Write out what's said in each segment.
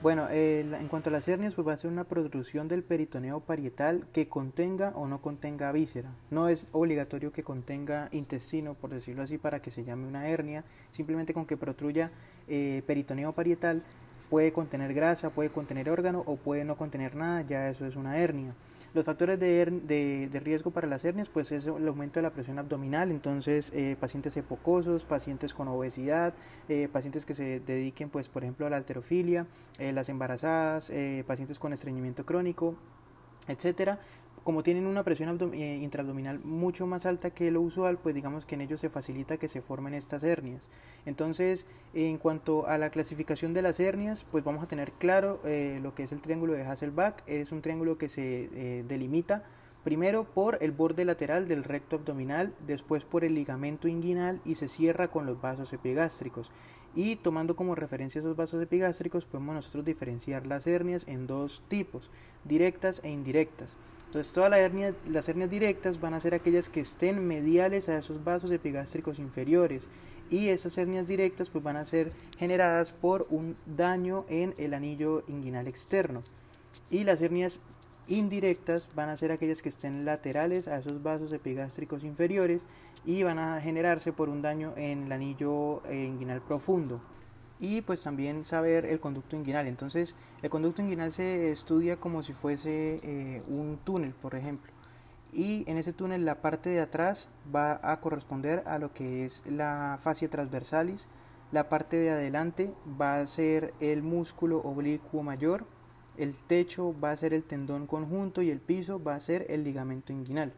Bueno, eh, en cuanto a las hernias, pues va a ser una protrusión del peritoneo parietal que contenga o no contenga víscera. No es obligatorio que contenga intestino, por decirlo así, para que se llame una hernia. Simplemente con que protruya eh, peritoneo parietal puede contener grasa, puede contener órgano o puede no contener nada, ya eso es una hernia. Los factores de, riesgo para las hernias, pues es el aumento de la presión abdominal, entonces eh, pacientes epocosos, pacientes con obesidad, eh, pacientes que se dediquen, pues por ejemplo a la alterofilia, eh, las embarazadas, pacientes con estreñimiento crónico, etcétera, como tienen una presión eh, intraabdominal mucho más alta que lo usual, pues digamos que en ellos se facilita que se formen estas hernias. Entonces, en cuanto a la clasificación de las hernias, pues vamos a tener claro eh, lo que es el triángulo de Hasselbalch. Es un triángulo que se eh, delimita primero por el borde lateral del recto abdominal, después por el ligamento inguinal y se cierra con los vasos epigástricos. Y tomando como referencia esos vasos epigástricos, podemos nosotros diferenciar las hernias en dos tipos, directas e indirectas. Entonces todas las hernias, las hernias directas van a ser aquellas que estén mediales a esos vasos epigástricos inferiores y esas hernias directas pues van a ser generadas por un daño en el anillo inguinal externo y las hernias indirectas van a ser aquellas que estén laterales a esos vasos epigástricos inferiores y van a generarse por un daño en el anillo eh, inguinal profundo y pues también saber el conducto inguinal. Entonces el conducto inguinal se estudia como si fuese eh, un túnel, por ejemplo. Y en ese túnel la parte de atrás va a corresponder a lo que es la fascia transversalis, la parte de adelante va a ser el músculo oblicuo mayor, el techo va a ser el tendón conjunto y el piso va a ser el ligamento inguinal.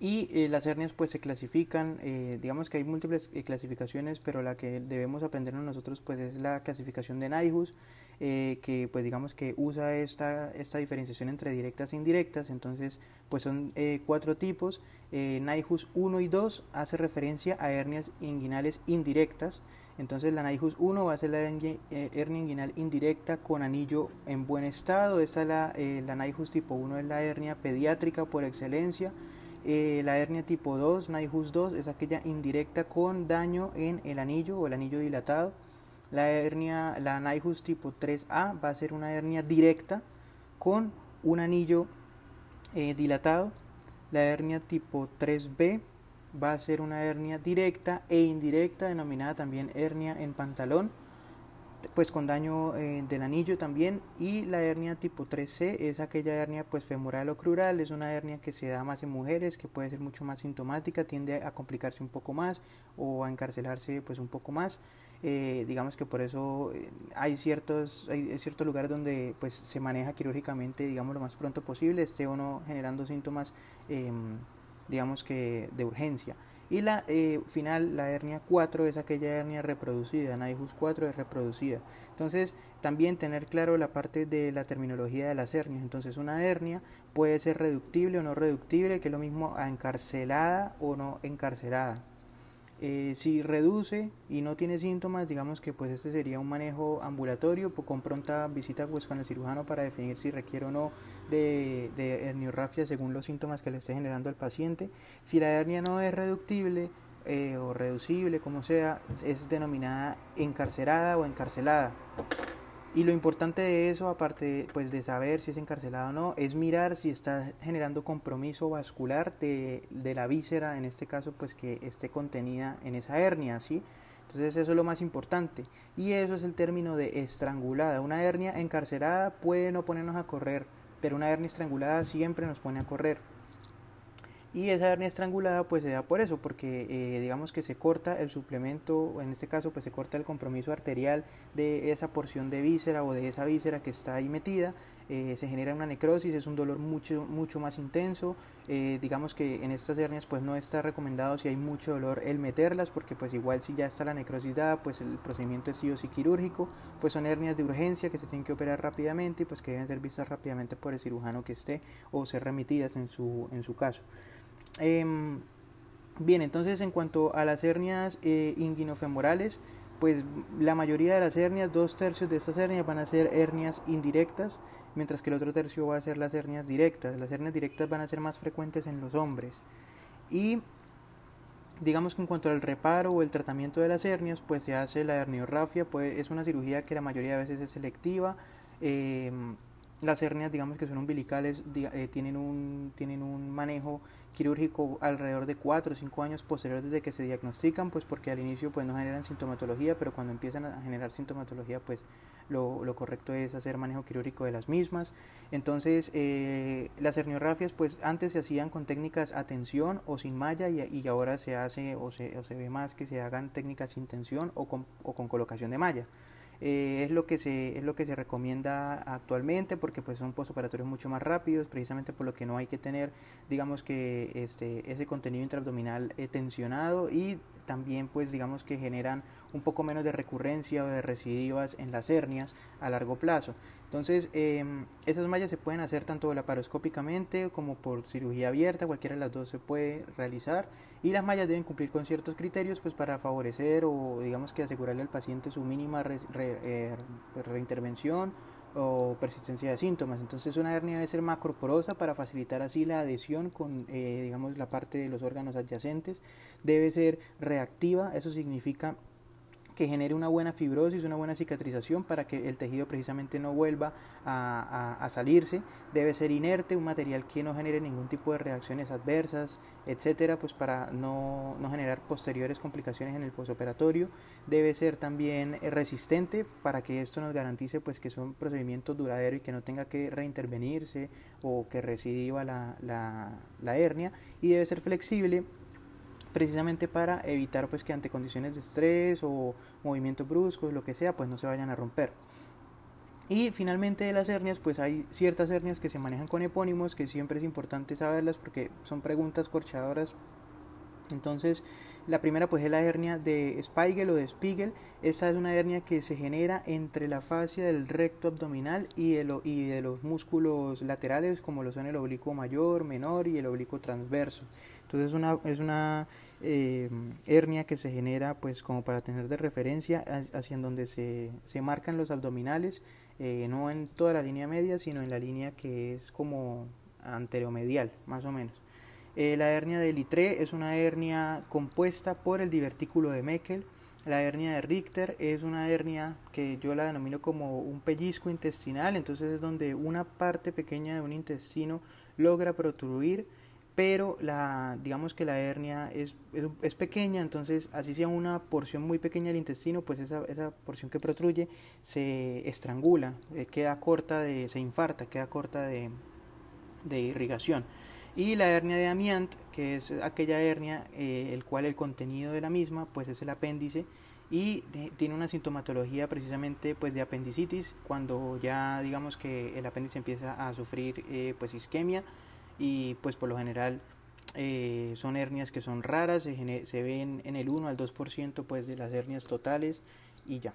Y eh, las hernias pues se clasifican, eh, digamos que hay múltiples eh, clasificaciones, pero la que debemos aprender nosotros pues es la clasificación de Naihus, que pues digamos que usa esta, esta diferenciación entre directas e indirectas, entonces pues son cuatro tipos, Naihus 1 y 2 hace referencia a hernias inguinales indirectas, entonces la Naihus 1 va a ser la hernia inguinal indirecta con anillo en buen estado, esa la, la Naihus tipo 1 es la hernia pediátrica por excelencia, eh, la hernia tipo 2, NIHUS 2, es aquella indirecta con daño en el anillo o el anillo dilatado. La hernia, la NIHUS tipo 3A va a ser una hernia directa con un anillo eh, dilatado. La hernia tipo 3B va a ser una hernia directa e indirecta, denominada también hernia en pantalón pues con daño eh, del anillo también. Y la hernia tipo 3C es aquella hernia pues femoral o crural. Es una hernia que se da más en mujeres que puede ser mucho más sintomática tiende a complicarse un poco más o a encarcelarse pues un poco más eh, digamos que por eso eh, hay ciertos hay ciertos lugares donde pues se maneja quirúrgicamente digamos lo más pronto posible esté o no generando síntomas em, digamos que de urgencia y la eh, final, la hernia 4, es aquella hernia reproducida, NIHUS 4 es reproducida. Entonces, también tener claro la parte de la terminología de las hernias. Entonces, una hernia puede ser reductible o no reductible, que es lo mismo a encarcelada o no encarcelada. Eh, si reduce y no tiene síntomas, digamos que pues este sería un manejo ambulatorio con pronta visita pues con el cirujano para definir si requiere o no de, de herniorrafia según los síntomas que le esté generando al paciente. Si la hernia no es reductible eh, o reducible, como sea, es denominada encarcerada o encarcelada. Y lo importante de eso, aparte pues, de saber si es encarcelado o no, es mirar si está generando compromiso vascular de, de, la víscera, en este caso, pues que esté contenida en esa hernia, ¿sí? Entonces eso es lo más importante. Y eso es el término de estrangulada. Una hernia encarcelada puede no ponernos a correr, pero una hernia estrangulada siempre nos pone a correr. Y esa hernia estrangulada pues se da por eso, porque eh, digamos que se corta el suplemento, en este caso pues se corta el compromiso arterial de esa porción de víscera o de esa víscera que está ahí metida, eh, se genera una necrosis, es un dolor mucho, mucho más intenso, eh, digamos que en estas hernias pues no está recomendado si hay mucho dolor el meterlas, porque pues igual si ya está la necrosis dada pues el procedimiento es sí o sí quirúrgico, pues son hernias de urgencia que se tienen que operar rápidamente y pues que deben ser vistas rápidamente por el cirujano que esté o ser remitidas en su, en su caso. Em, bien, entonces en cuanto a las hernias eh, inguinofemorales, pues la mayoría de las hernias, dos tercios de estas hernias van a ser hernias indirectas, mientras que el otro tercio va a ser las hernias directas. Las hernias directas van a ser más frecuentes en los hombres. Y Digamos que en cuanto al reparo o el tratamiento de las hernias, pues se hace la herniorrafia, pues es una cirugía que la mayoría de veces es selectiva. Eh, las hernias, digamos que son umbilicales, eh, tienen, un, tienen un manejo quirúrgico alrededor de 4 o 5 años posteriores desde que se diagnostican, pues porque al inicio pues no generan sintomatología, pero cuando empiezan a generar sintomatología, pues lo, lo correcto es hacer manejo quirúrgico de las mismas. Entonces, eh, las herniografias pues antes se hacían con técnicas a tensión o sin malla y, y ahora se hace o se, o se, ve más que se hagan técnicas sin tensión o con, o con colocación de malla. Eh, es lo que se es lo que se recomienda actualmente porque pues son postoperatorios mucho más rápidos precisamente por lo que no hay que tener digamos que este ese contenido intraabdominal eh, tensionado y también pues digamos que generan un poco menos de recurrencia o de recidivas en las hernias a largo plazo. Entonces, eh, esas mallas se pueden hacer tanto laparoscópicamente como por cirugía abierta, cualquiera de las dos se puede realizar y las mallas deben cumplir con ciertos criterios pues para favorecer o digamos que asegurarle al paciente su mínima re, eh, reintervención o persistencia de síntomas. Entonces una hernia debe ser macroporosa para facilitar así la adhesión con eh, digamos la parte de los órganos adyacentes. Debe ser reactiva, eso significa que genere una buena fibrosis, una buena cicatrización para que el tejido precisamente no vuelva a, salirse. Debe ser inerte, un material que no genere ningún tipo de reacciones adversas, etcétera, pues para no, no generar posteriores complicaciones en el postoperatorio. Debe ser también eh, resistente para que esto nos garantice pues que son procedimientos duraderos y que no tenga que reintervenirse o que recidiva la, la hernia. Y debe ser flexible precisamente para evitar pues que ante condiciones de estrés o movimientos bruscos, lo que sea, pues no se vayan a romper. Y finalmente de las hernias, pues hay ciertas hernias que se manejan con epónimos, que siempre es importante saberlas porque son preguntas corchadoras. Entonces, la primera pues es la hernia de Spiegel o de Spiegel. Esa es una hernia que se genera entre la fascia del recto abdominal y de, y de los músculos laterales como lo son el oblicuo mayor, menor y el oblicuo transverso. Entonces es una, es una eh, hernia que se genera pues como para tener de referencia hacia donde se, se marcan los abdominales, eh, no en toda la línea media, sino en la línea que es como anteromedial, más o menos. Eh, la hernia de Litre es una hernia compuesta por el divertículo de Meckel. La hernia de Richter es una hernia que yo la denomino como un pellizco intestinal, entonces es donde una parte pequeña de un intestino logra protruir, pero la, digamos que la hernia es, es, es, pequeña, entonces así sea una porción muy pequeña del intestino, pues esa, esa porción que protruye se estrangula, eh, queda corta, de, se infarta, queda corta de, de irrigación y la hernia de Amiant, que es aquella hernia eh, el cual el contenido de la misma pues es el apéndice y tiene una sintomatología precisamente pues de apendicitis cuando ya digamos que el apéndice empieza a sufrir eh, pues isquemia y pues por lo general eh, son hernias que son raras, se, se ven en el 1 al 2% pues de las hernias totales y ya.